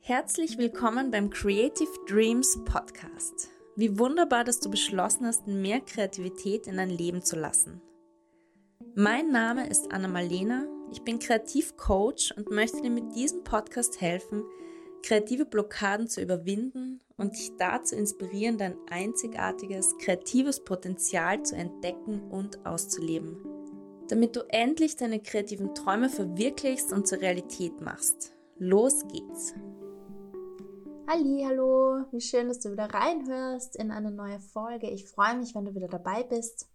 Herzlich willkommen beim Creative Dreams Podcast. Wie wunderbar, dass du beschlossen hast, mehr Kreativität in dein Leben zu lassen. Mein Name ist Anna Malena, ich bin Kreativcoach und möchte dir mit diesem Podcast helfen, kreative Blockaden zu überwinden und dich dazu inspirieren, dein einzigartiges kreatives Potenzial zu entdecken und auszuleben, damit du endlich deine kreativen Träume verwirklichst und zur Realität machst. Los geht's! Halli, hallo, wie schön, dass du wieder reinhörst in eine neue Folge. Ich freue mich, wenn du wieder dabei bist.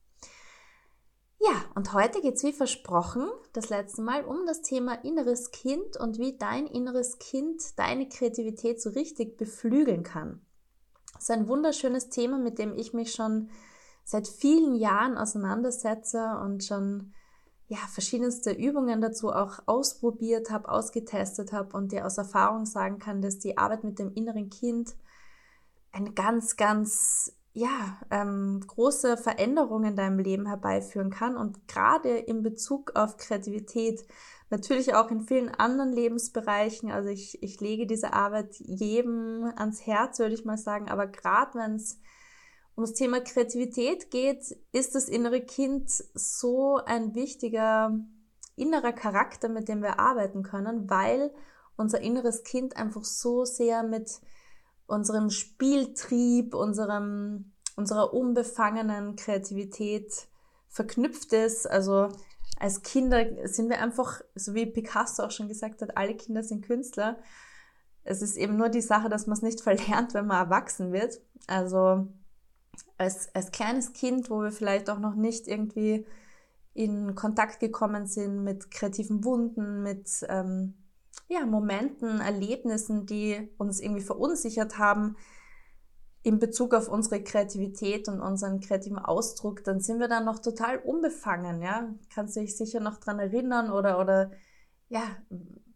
Ja, und heute geht es wie versprochen, das letzte Mal, um das Thema inneres Kind und wie dein inneres Kind deine Kreativität so richtig beflügeln kann. Das ist ein wunderschönes Thema, mit dem ich mich schon seit vielen Jahren auseinandersetze und schon ja, verschiedenste Übungen dazu auch ausprobiert habe, ausgetestet habe und dir aus Erfahrung sagen kann, dass die Arbeit mit dem inneren Kind eine ganz, ganz ja, ähm, große Veränderungen in deinem Leben herbeiführen kann und gerade in Bezug auf Kreativität, natürlich auch in vielen anderen Lebensbereichen. Also ich, ich lege diese Arbeit jedem ans Herz, würde ich mal sagen, aber gerade wenn es um das Thema Kreativität geht, ist das innere Kind so ein wichtiger innerer Charakter, mit dem wir arbeiten können, weil unser inneres Kind einfach so sehr mit unserem Spieltrieb, unserem, unserer unbefangenen Kreativität verknüpft ist. Also als Kinder sind wir einfach, so wie Picasso auch schon gesagt hat, alle Kinder sind Künstler. Es ist eben nur die Sache, dass man es nicht verlernt, wenn man erwachsen wird. Also als, als kleines Kind, wo wir vielleicht auch noch nicht irgendwie in Kontakt gekommen sind mit kreativen Wunden, mit ähm, ja, Momenten, Erlebnissen, die uns irgendwie verunsichert haben in Bezug auf unsere Kreativität und unseren kreativen Ausdruck, dann sind wir dann noch total unbefangen, ja. Kannst du dich sicher noch dran erinnern oder, oder, ja,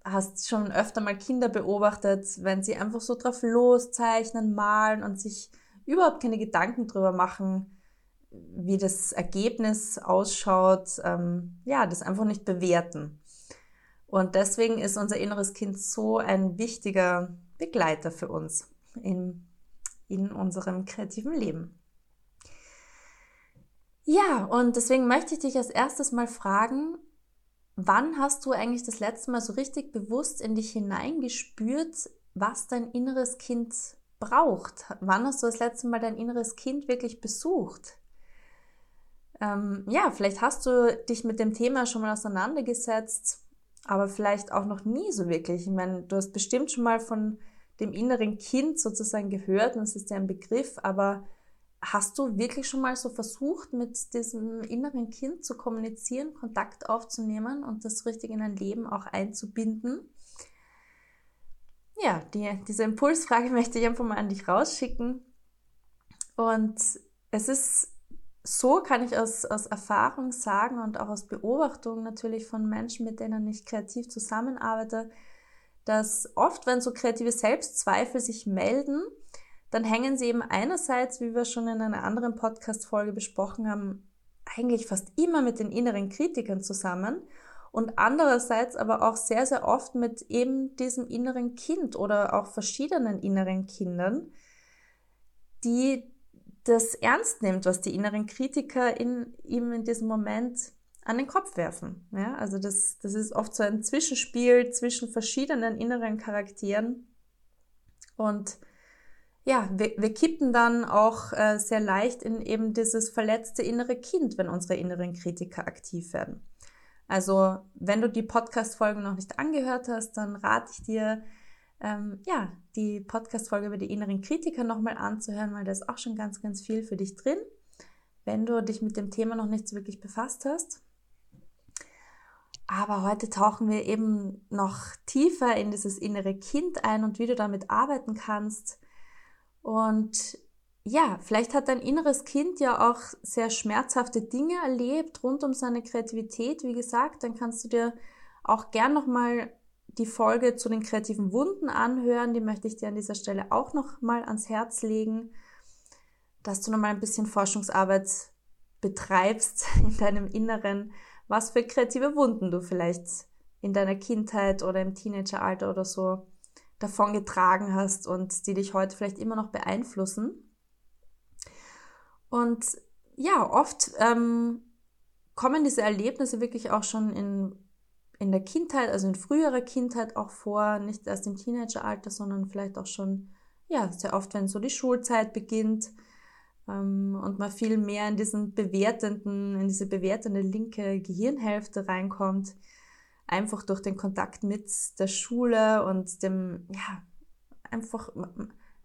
hast schon öfter mal Kinder beobachtet, wenn sie einfach so drauf loszeichnen, malen und sich überhaupt keine Gedanken drüber machen, wie das Ergebnis ausschaut, ähm, ja, das einfach nicht bewerten. Und deswegen ist unser inneres Kind so ein wichtiger Begleiter für uns in, in unserem kreativen Leben. Ja, und deswegen möchte ich dich als erstes mal fragen, wann hast du eigentlich das letzte Mal so richtig bewusst in dich hineingespürt, was dein inneres Kind braucht. Wann hast du das letzte Mal dein inneres Kind wirklich besucht? Ähm, ja, vielleicht hast du dich mit dem Thema schon mal auseinandergesetzt, aber vielleicht auch noch nie so wirklich. Ich meine, du hast bestimmt schon mal von dem inneren Kind sozusagen gehört und es ist ja ein Begriff, aber hast du wirklich schon mal so versucht, mit diesem inneren Kind zu kommunizieren, Kontakt aufzunehmen und das richtig in dein Leben auch einzubinden? ja, die, diese Impulsfrage möchte ich einfach mal an dich rausschicken. Und es ist so, kann ich aus, aus Erfahrung sagen und auch aus Beobachtung natürlich von Menschen, mit denen ich kreativ zusammenarbeite, dass oft, wenn so kreative Selbstzweifel sich melden, dann hängen sie eben einerseits, wie wir schon in einer anderen Podcast-Folge besprochen haben, eigentlich fast immer mit den inneren Kritikern zusammen und andererseits aber auch sehr, sehr oft mit eben diesem inneren Kind oder auch verschiedenen inneren Kindern, die das ernst nimmt, was die inneren Kritiker in ihm in diesem Moment an den Kopf werfen. Ja, also das, das ist oft so ein Zwischenspiel zwischen verschiedenen inneren Charakteren und ja, wir, wir kippen dann auch äh, sehr leicht in eben dieses verletzte innere Kind, wenn unsere inneren Kritiker aktiv werden. Also wenn du die Podcast-Folge noch nicht angehört hast, dann rate ich dir, ähm, ja, die Podcast-Folge über die inneren Kritiker nochmal anzuhören, weil da ist auch schon ganz, ganz viel für dich drin, wenn du dich mit dem Thema noch nicht so wirklich befasst hast. Aber heute tauchen wir eben noch tiefer in dieses innere Kind ein und wie du damit arbeiten kannst. Und ja, vielleicht hat dein inneres Kind ja auch sehr schmerzhafte Dinge erlebt rund um seine Kreativität. Wie gesagt, dann kannst du dir auch gern nochmal die Folge zu den kreativen Wunden anhören. Die möchte ich dir an dieser Stelle auch nochmal ans Herz legen, dass du nochmal ein bisschen Forschungsarbeit betreibst in deinem Inneren, was für kreative Wunden du vielleicht in deiner Kindheit oder im Teenageralter oder so davon getragen hast und die dich heute vielleicht immer noch beeinflussen. Und ja, oft ähm, kommen diese Erlebnisse wirklich auch schon in, in der Kindheit, also in früherer Kindheit auch vor, nicht erst im Teenageralter, sondern vielleicht auch schon, ja, sehr oft, wenn so die Schulzeit beginnt ähm, und man viel mehr in diesen bewertenden, in diese bewertende linke Gehirnhälfte reinkommt, einfach durch den Kontakt mit der Schule und dem, ja, einfach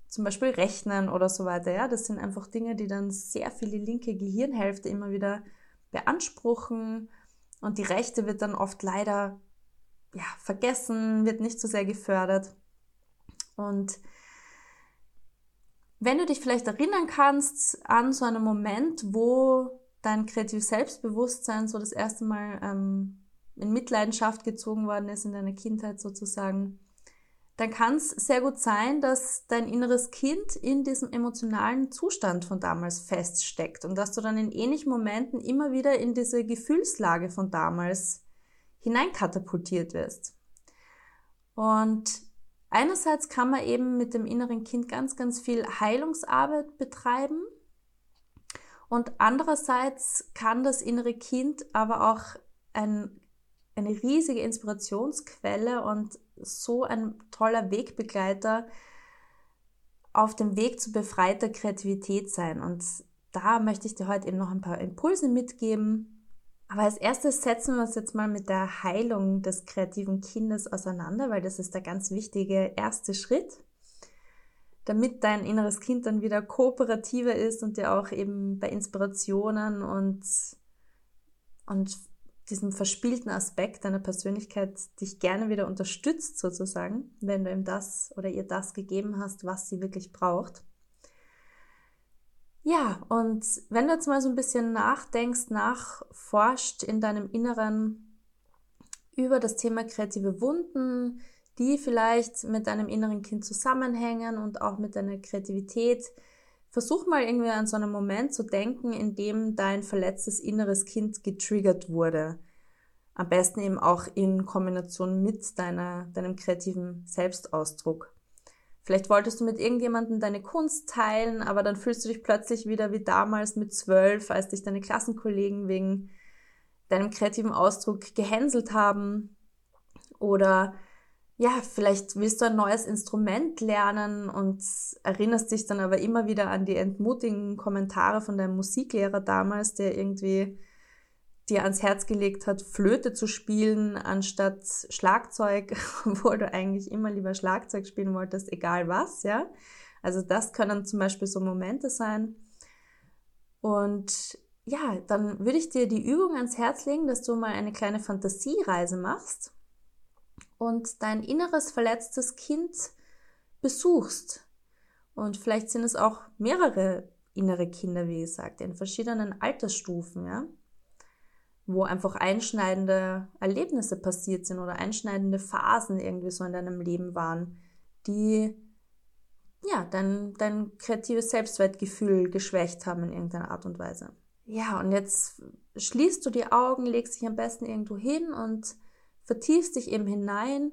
zum Beispiel Rechnen oder so weiter. Ja, das sind einfach Dinge, die dann sehr viel die linke Gehirnhälfte immer wieder beanspruchen und die rechte wird dann oft leider ja, vergessen, wird nicht so sehr gefördert. Und wenn du dich vielleicht erinnern kannst an so einen Moment, wo dein kreatives Selbstbewusstsein so das erste Mal ähm, in Mitleidenschaft gezogen worden ist in deiner Kindheit sozusagen, dann kann es sehr gut sein, dass dein inneres Kind in diesem emotionalen Zustand von damals feststeckt und dass du dann in ähnlichen Momenten immer wieder in diese Gefühlslage von damals hineinkatapultiert wirst. Und einerseits kann man eben mit dem inneren Kind ganz, ganz viel Heilungsarbeit betreiben und andererseits kann das innere Kind aber auch ein, eine riesige Inspirationsquelle und so ein toller Wegbegleiter auf dem Weg zu befreiter Kreativität sein. Und da möchte ich dir heute eben noch ein paar Impulse mitgeben. Aber als erstes setzen wir uns jetzt mal mit der Heilung des kreativen Kindes auseinander, weil das ist der ganz wichtige erste Schritt, damit dein inneres Kind dann wieder kooperativer ist und dir auch eben bei Inspirationen und, und diesem verspielten Aspekt deiner Persönlichkeit dich gerne wieder unterstützt, sozusagen, wenn du ihm das oder ihr das gegeben hast, was sie wirklich braucht. Ja, und wenn du jetzt mal so ein bisschen nachdenkst, nachforscht in deinem Inneren über das Thema kreative Wunden, die vielleicht mit deinem inneren Kind zusammenhängen und auch mit deiner Kreativität, Versuch mal irgendwie an so einen Moment zu denken, in dem dein verletztes inneres Kind getriggert wurde. Am besten eben auch in Kombination mit deiner, deinem kreativen Selbstausdruck. Vielleicht wolltest du mit irgendjemandem deine Kunst teilen, aber dann fühlst du dich plötzlich wieder wie damals mit zwölf, als dich deine Klassenkollegen wegen deinem kreativen Ausdruck gehänselt haben. Oder ja, vielleicht willst du ein neues Instrument lernen und erinnerst dich dann aber immer wieder an die entmutigen Kommentare von deinem Musiklehrer damals, der irgendwie dir ans Herz gelegt hat, Flöte zu spielen anstatt Schlagzeug, obwohl du eigentlich immer lieber Schlagzeug spielen wolltest, egal was, ja. Also das können zum Beispiel so Momente sein. Und ja, dann würde ich dir die Übung ans Herz legen, dass du mal eine kleine Fantasiereise machst und dein inneres verletztes Kind besuchst. Und vielleicht sind es auch mehrere innere Kinder, wie gesagt, in verschiedenen Altersstufen, ja, wo einfach einschneidende Erlebnisse passiert sind oder einschneidende Phasen irgendwie so in deinem Leben waren, die ja, dein, dein kreatives Selbstwertgefühl geschwächt haben in irgendeiner Art und Weise. Ja, und jetzt schließt du die Augen, legst dich am besten irgendwo hin und vertiefst dich eben hinein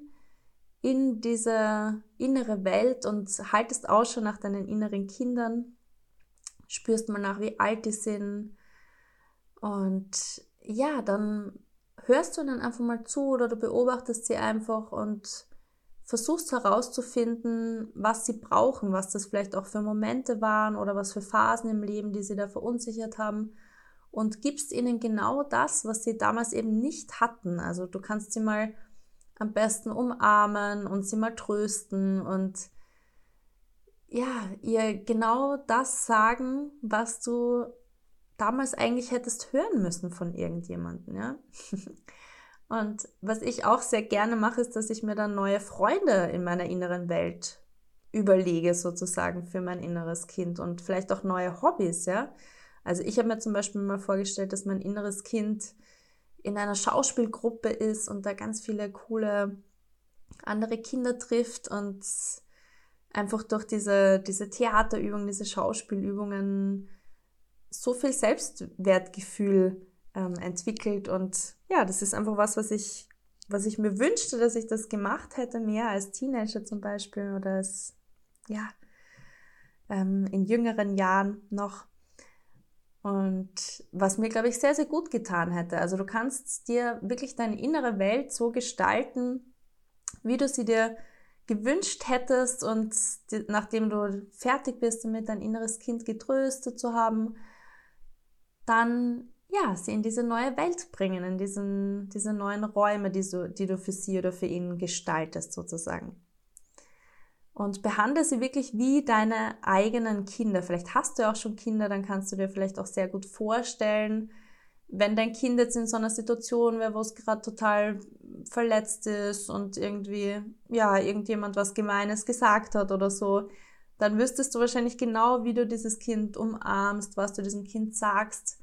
in diese innere Welt und haltest Ausschau nach deinen inneren Kindern, spürst mal nach, wie alt die sind. Und ja, dann hörst du ihnen einfach mal zu oder du beobachtest sie einfach und versuchst herauszufinden, was sie brauchen, was das vielleicht auch für Momente waren oder was für Phasen im Leben, die sie da verunsichert haben und gibst ihnen genau das, was sie damals eben nicht hatten. Also du kannst sie mal am besten umarmen und sie mal trösten und ja, ihr genau das sagen, was du damals eigentlich hättest hören müssen von irgendjemandem, ja. Und was ich auch sehr gerne mache, ist, dass ich mir dann neue Freunde in meiner inneren Welt überlege, sozusagen für mein inneres Kind und vielleicht auch neue Hobbys, ja. Also ich habe mir zum Beispiel mal vorgestellt, dass mein inneres Kind in einer Schauspielgruppe ist und da ganz viele coole andere Kinder trifft und einfach durch diese, diese Theaterübungen, diese Schauspielübungen so viel Selbstwertgefühl ähm, entwickelt. Und ja, das ist einfach was, was ich, was ich mir wünschte, dass ich das gemacht hätte, mehr als Teenager zum Beispiel oder als, ja, ähm, in jüngeren Jahren noch. Und was mir, glaube ich, sehr, sehr gut getan hätte. Also du kannst dir wirklich deine innere Welt so gestalten, wie du sie dir gewünscht hättest und die, nachdem du fertig bist damit, dein inneres Kind getröstet zu haben, dann ja, sie in diese neue Welt bringen, in diesen, diese neuen Räume, die, so, die du für sie oder für ihn gestaltest sozusagen. Und behandle sie wirklich wie deine eigenen Kinder. Vielleicht hast du ja auch schon Kinder, dann kannst du dir vielleicht auch sehr gut vorstellen, wenn dein Kind jetzt in so einer Situation wäre, wo es gerade total verletzt ist und irgendwie, ja, irgendjemand was Gemeines gesagt hat oder so, dann wüsstest du wahrscheinlich genau, wie du dieses Kind umarmst, was du diesem Kind sagst,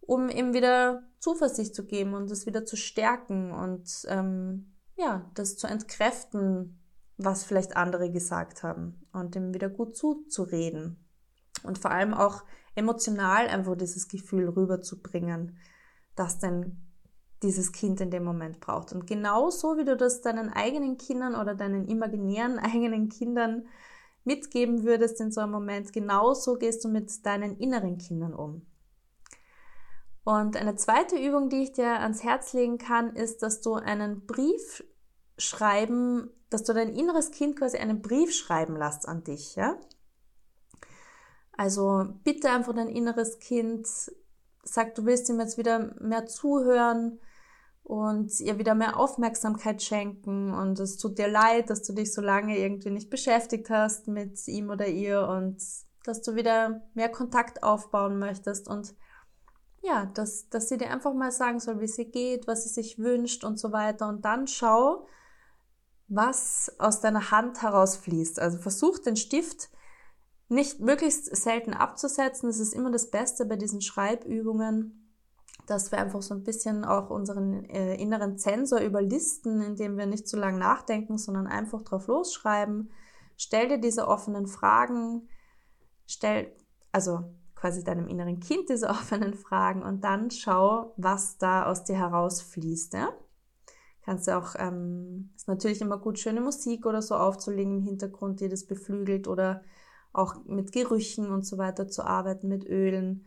um ihm wieder Zuversicht zu geben und es wieder zu stärken und ähm, ja, das zu entkräften, was vielleicht andere gesagt haben und ihm wieder gut zuzureden. Und vor allem auch emotional einfach dieses Gefühl rüberzubringen, dass denn dieses Kind in dem Moment braucht. Und genauso wie du das deinen eigenen Kindern oder deinen imaginären eigenen Kindern mitgeben würdest in so einem Moment, genauso gehst du mit deinen inneren Kindern um. Und eine zweite Übung, die ich dir ans Herz legen kann, ist, dass du einen Brief schreiben, dass du dein inneres Kind quasi einen Brief schreiben lässt an dich, ja? Also bitte einfach dein inneres Kind, sag, du willst ihm jetzt wieder mehr zuhören und ihr wieder mehr Aufmerksamkeit schenken und es tut dir leid, dass du dich so lange irgendwie nicht beschäftigt hast mit ihm oder ihr und dass du wieder mehr Kontakt aufbauen möchtest und ja, dass, dass sie dir einfach mal sagen soll, wie sie geht, was sie sich wünscht und so weiter. Und dann schau, was aus deiner Hand herausfließt. Also versuch den Stift nicht möglichst selten abzusetzen. Das ist immer das Beste bei diesen Schreibübungen, dass wir einfach so ein bisschen auch unseren äh, inneren Zensor überlisten, indem wir nicht zu lang nachdenken, sondern einfach drauf losschreiben. Stell dir diese offenen Fragen, stell, also quasi deinem inneren Kind diese offenen Fragen und dann schau, was da aus dir herausfließt. Ja? Kannst du auch, ähm, ist natürlich immer gut, schöne Musik oder so aufzulegen im Hintergrund, die das beflügelt oder auch mit Gerüchen und so weiter zu arbeiten, mit Ölen.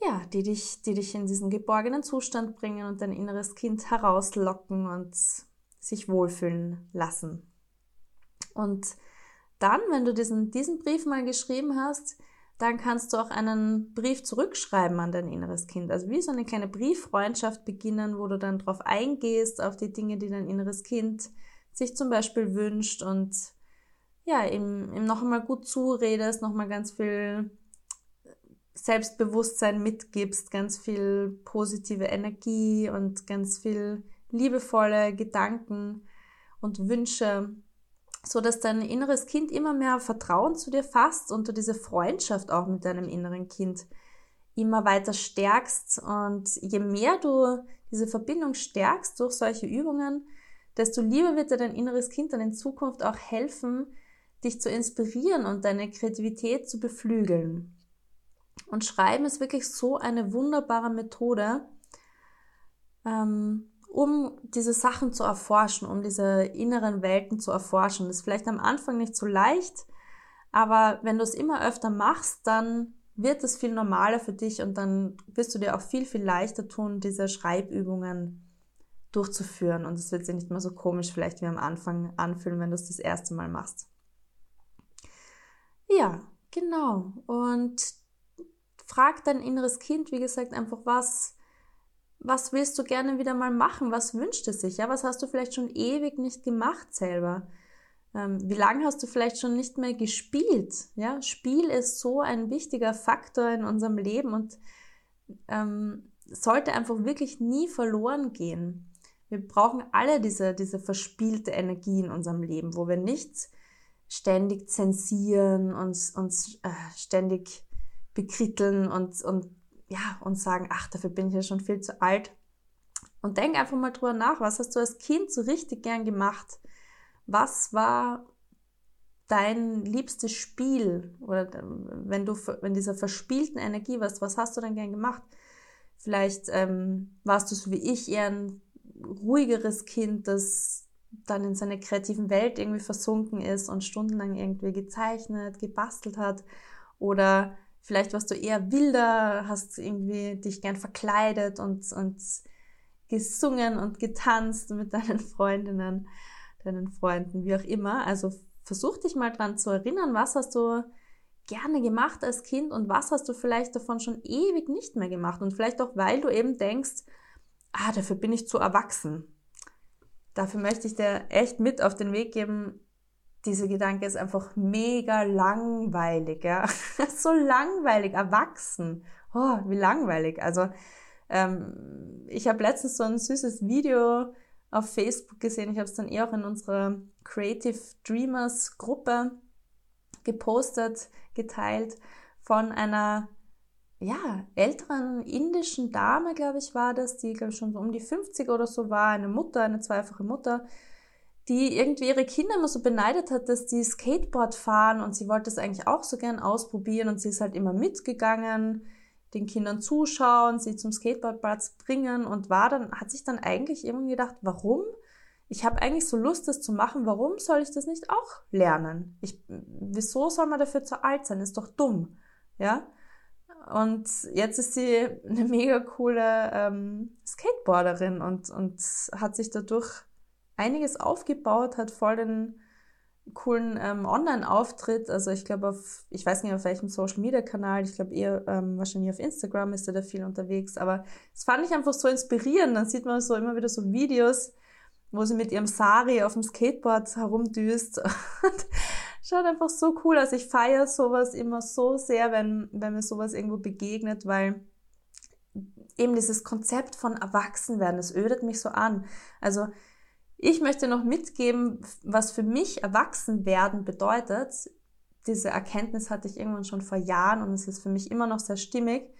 Ja, die dich, die dich in diesen geborgenen Zustand bringen und dein inneres Kind herauslocken und sich wohlfühlen lassen. Und dann, wenn du diesen, diesen Brief mal geschrieben hast, dann kannst du auch einen Brief zurückschreiben an dein inneres Kind. Also wie so eine kleine Brieffreundschaft beginnen, wo du dann drauf eingehst, auf die Dinge, die dein inneres Kind sich zum Beispiel wünscht und ja, ihm, ihm noch einmal gut zuredest, noch mal ganz viel Selbstbewusstsein mitgibst, ganz viel positive Energie und ganz viel liebevolle Gedanken und Wünsche so dass dein inneres Kind immer mehr Vertrauen zu dir fasst und du diese Freundschaft auch mit deinem inneren Kind immer weiter stärkst. Und je mehr du diese Verbindung stärkst durch solche Übungen, desto lieber wird dir dein inneres Kind dann in Zukunft auch helfen, dich zu inspirieren und deine Kreativität zu beflügeln. Und Schreiben ist wirklich so eine wunderbare Methode, ähm, um diese Sachen zu erforschen, um diese inneren Welten zu erforschen. Das ist vielleicht am Anfang nicht so leicht, aber wenn du es immer öfter machst, dann wird es viel normaler für dich und dann wirst du dir auch viel, viel leichter tun, diese Schreibübungen durchzuführen. Und es wird sich nicht mehr so komisch vielleicht wie am Anfang anfühlen, wenn du es das erste Mal machst. Ja, genau. Und frag dein inneres Kind, wie gesagt, einfach was was willst du gerne wieder mal machen? Was wünscht es sich? Ja, was hast du vielleicht schon ewig nicht gemacht selber? Ähm, wie lange hast du vielleicht schon nicht mehr gespielt? Ja, Spiel ist so ein wichtiger Faktor in unserem Leben und ähm, sollte einfach wirklich nie verloren gehen. Wir brauchen alle diese, diese verspielte Energie in unserem Leben, wo wir nicht ständig zensieren, uns, uns äh, ständig bekritteln und, und ja, und sagen, ach, dafür bin ich ja schon viel zu alt. Und denk einfach mal drüber nach, was hast du als Kind so richtig gern gemacht? Was war dein liebstes Spiel oder wenn du wenn dieser verspielten Energie warst, was hast du dann gern gemacht? Vielleicht ähm, warst du so wie ich eher ein ruhigeres Kind, das dann in seiner kreativen Welt irgendwie versunken ist und stundenlang irgendwie gezeichnet, gebastelt hat. Oder vielleicht warst du eher wilder, hast irgendwie dich gern verkleidet und, und gesungen und getanzt mit deinen Freundinnen, deinen Freunden, wie auch immer. Also versuch dich mal dran zu erinnern, was hast du gerne gemacht als Kind und was hast du vielleicht davon schon ewig nicht mehr gemacht und vielleicht auch, weil du eben denkst, ah, dafür bin ich zu erwachsen. Dafür möchte ich dir echt mit auf den Weg geben, dieser Gedanke ist einfach mega langweilig, ja. so langweilig, erwachsen. Oh, wie langweilig. Also, ähm, ich habe letztens so ein süßes Video auf Facebook gesehen. Ich habe es dann eh auch in unserer Creative Dreamers Gruppe gepostet, geteilt von einer ja, älteren indischen Dame, glaube ich, war das, die, glaube ich, schon so um die 50 oder so war, eine Mutter, eine zweifache Mutter, die irgendwie ihre Kinder immer so beneidet hat, dass die Skateboard fahren und sie wollte es eigentlich auch so gern ausprobieren und sie ist halt immer mitgegangen, den Kindern zuschauen, sie zum Skateboardplatz bringen und war dann, hat sich dann eigentlich irgendwie gedacht, warum? Ich habe eigentlich so Lust, das zu machen, warum soll ich das nicht auch lernen? Ich, wieso soll man dafür zu alt sein? Ist doch dumm, ja? Und jetzt ist sie eine mega coole ähm, Skateboarderin und, und hat sich dadurch einiges aufgebaut, hat voll den coolen ähm, Online-Auftritt. Also ich glaube auf, ich weiß nicht auf welchem Social-Media-Kanal, ich glaube eher ähm, wahrscheinlich auf Instagram ist er da viel unterwegs. Aber das fand ich einfach so inspirierend. Dann sieht man so immer wieder so Videos, wo sie mit ihrem Sari auf dem Skateboard herumdüst. schaut einfach so cool aus. Ich feiere sowas immer so sehr, wenn, wenn mir sowas irgendwo begegnet, weil eben dieses Konzept von Erwachsenwerden, das ödet mich so an. Also ich möchte noch mitgeben, was für mich Erwachsenwerden bedeutet. Diese Erkenntnis hatte ich irgendwann schon vor Jahren und es ist für mich immer noch sehr stimmig.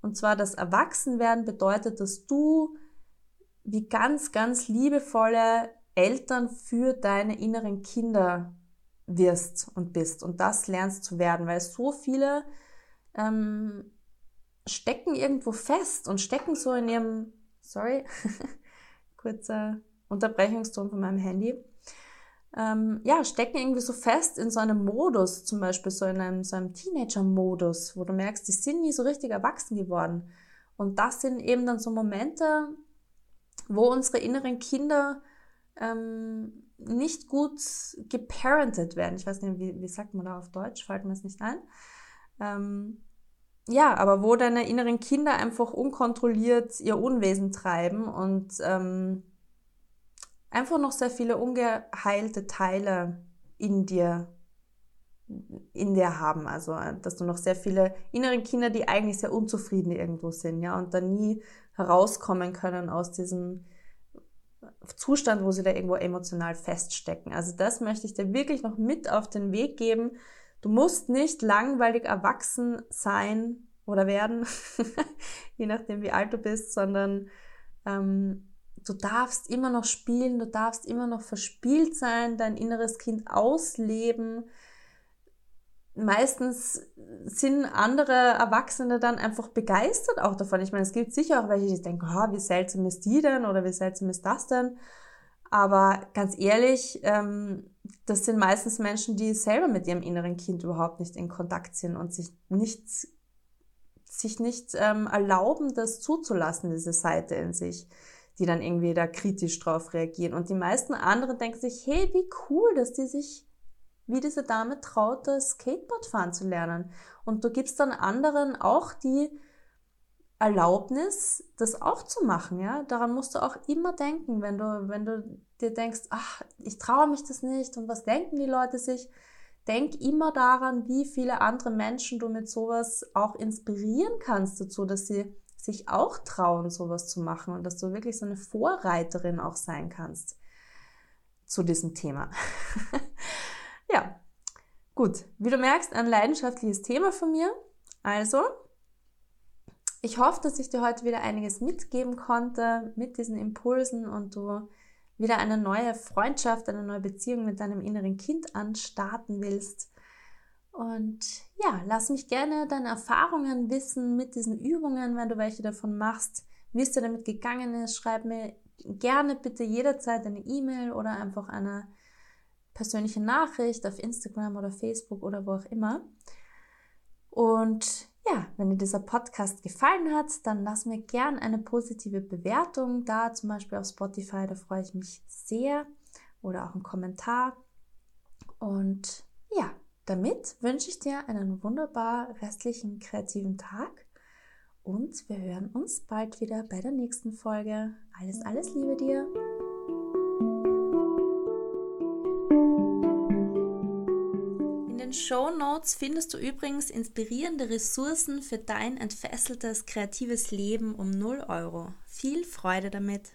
Und zwar, das Erwachsenwerden bedeutet, dass du wie ganz, ganz liebevolle Eltern für deine inneren Kinder wirst und bist und das lernst zu werden, weil so viele ähm, stecken irgendwo fest und stecken so in ihrem, sorry, kurzer Unterbrechungston von meinem Handy, ähm, ja, stecken irgendwie so fest in so einem Modus, zum Beispiel so in einem, so einem Teenager-Modus, wo du merkst, die sind nie so richtig erwachsen geworden. Und das sind eben dann so Momente, wo unsere inneren Kinder ähm, nicht gut geparented werden. Ich weiß nicht, wie, wie sagt man da auf Deutsch, fällt mir es nicht ein. Ähm, ja, aber wo deine inneren Kinder einfach unkontrolliert ihr Unwesen treiben und ähm, einfach noch sehr viele ungeheilte Teile in dir in dir haben. Also, dass du noch sehr viele innere Kinder, die eigentlich sehr unzufrieden irgendwo sind, ja, und dann nie herauskommen können aus diesem Zustand, wo sie da irgendwo emotional feststecken. Also das möchte ich dir wirklich noch mit auf den Weg geben. Du musst nicht langweilig erwachsen sein oder werden, je nachdem wie alt du bist, sondern ähm, du darfst immer noch spielen, du darfst immer noch verspielt sein, dein inneres Kind ausleben, meistens sind andere Erwachsene dann einfach begeistert auch davon. Ich meine, es gibt sicher auch welche, die denken, oh, wie seltsam ist die denn oder wie seltsam ist das denn? Aber ganz ehrlich, ähm, das sind meistens Menschen, die selber mit ihrem inneren Kind überhaupt nicht in Kontakt sind und sich nicht, sich nicht ähm, erlauben, das zuzulassen, diese Seite in sich, die dann irgendwie da kritisch drauf reagieren. Und die meisten anderen denken sich, hey, wie cool, dass die sich wie diese Dame traut, das Skateboard fahren zu lernen. Und du gibst dann anderen auch die Erlaubnis, das auch zu machen, ja. Daran musst du auch immer denken, wenn du, wenn du dir denkst, ach, ich traue mich das nicht und was denken die Leute sich? Denk immer daran, wie viele andere Menschen du mit sowas auch inspirieren kannst dazu, dass sie sich auch trauen, sowas zu machen und dass du wirklich so eine Vorreiterin auch sein kannst zu diesem Thema. Ja, gut. Wie du merkst, ein leidenschaftliches Thema von mir. Also, ich hoffe, dass ich dir heute wieder einiges mitgeben konnte mit diesen Impulsen und du wieder eine neue Freundschaft, eine neue Beziehung mit deinem inneren Kind anstarten willst. Und ja, lass mich gerne deine Erfahrungen wissen mit diesen Übungen, wenn du welche davon machst, wie es dir damit gegangen ist. Schreib mir gerne bitte jederzeit eine E-Mail oder einfach eine persönliche Nachricht auf Instagram oder Facebook oder wo auch immer. Und ja, wenn dir dieser Podcast gefallen hat, dann lass mir gern eine positive Bewertung da, zum Beispiel auf Spotify, da freue ich mich sehr. Oder auch einen Kommentar. Und ja, damit wünsche ich dir einen wunderbar restlichen kreativen Tag und wir hören uns bald wieder bei der nächsten Folge. Alles, alles Liebe dir! In den Show Notes findest du übrigens inspirierende Ressourcen für dein entfesseltes kreatives Leben um 0 Euro. Viel Freude damit!